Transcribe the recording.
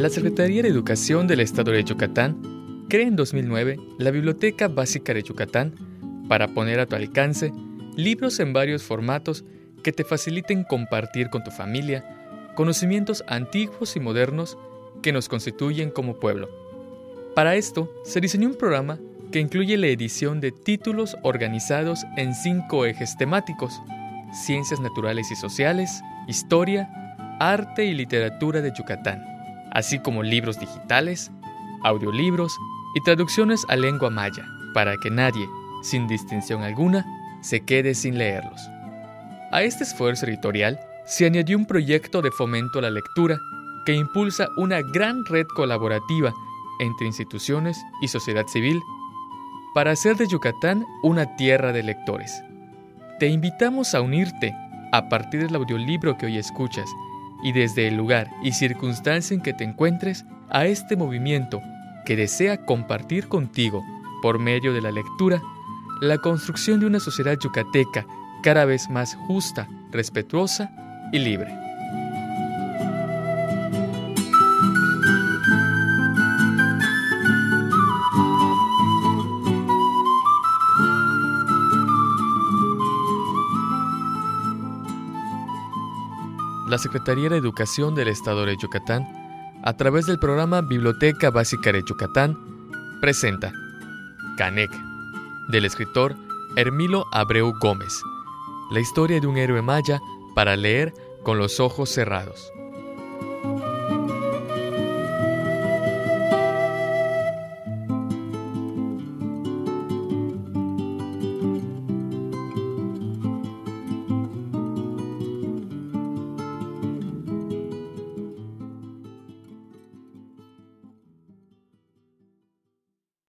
La Secretaría de Educación del Estado de Yucatán crea en 2009 la Biblioteca Básica de Yucatán para poner a tu alcance libros en varios formatos que te faciliten compartir con tu familia conocimientos antiguos y modernos que nos constituyen como pueblo. Para esto, se diseñó un programa que incluye la edición de títulos organizados en cinco ejes temáticos, ciencias naturales y sociales, historia, arte y literatura de Yucatán, así como libros digitales, audiolibros y traducciones a lengua maya, para que nadie, sin distinción alguna, se quede sin leerlos. A este esfuerzo editorial se añadió un proyecto de fomento a la lectura que impulsa una gran red colaborativa entre instituciones y sociedad civil para hacer de Yucatán una tierra de lectores. Te invitamos a unirte a partir del audiolibro que hoy escuchas y desde el lugar y circunstancia en que te encuentres a este movimiento que desea compartir contigo, por medio de la lectura, la construcción de una sociedad yucateca cada vez más justa, respetuosa y libre. La Secretaría de Educación del Estado de Yucatán, a través del programa Biblioteca Básica de Yucatán, presenta Canek, del escritor Hermilo Abreu Gómez, la historia de un héroe maya para leer con los ojos cerrados.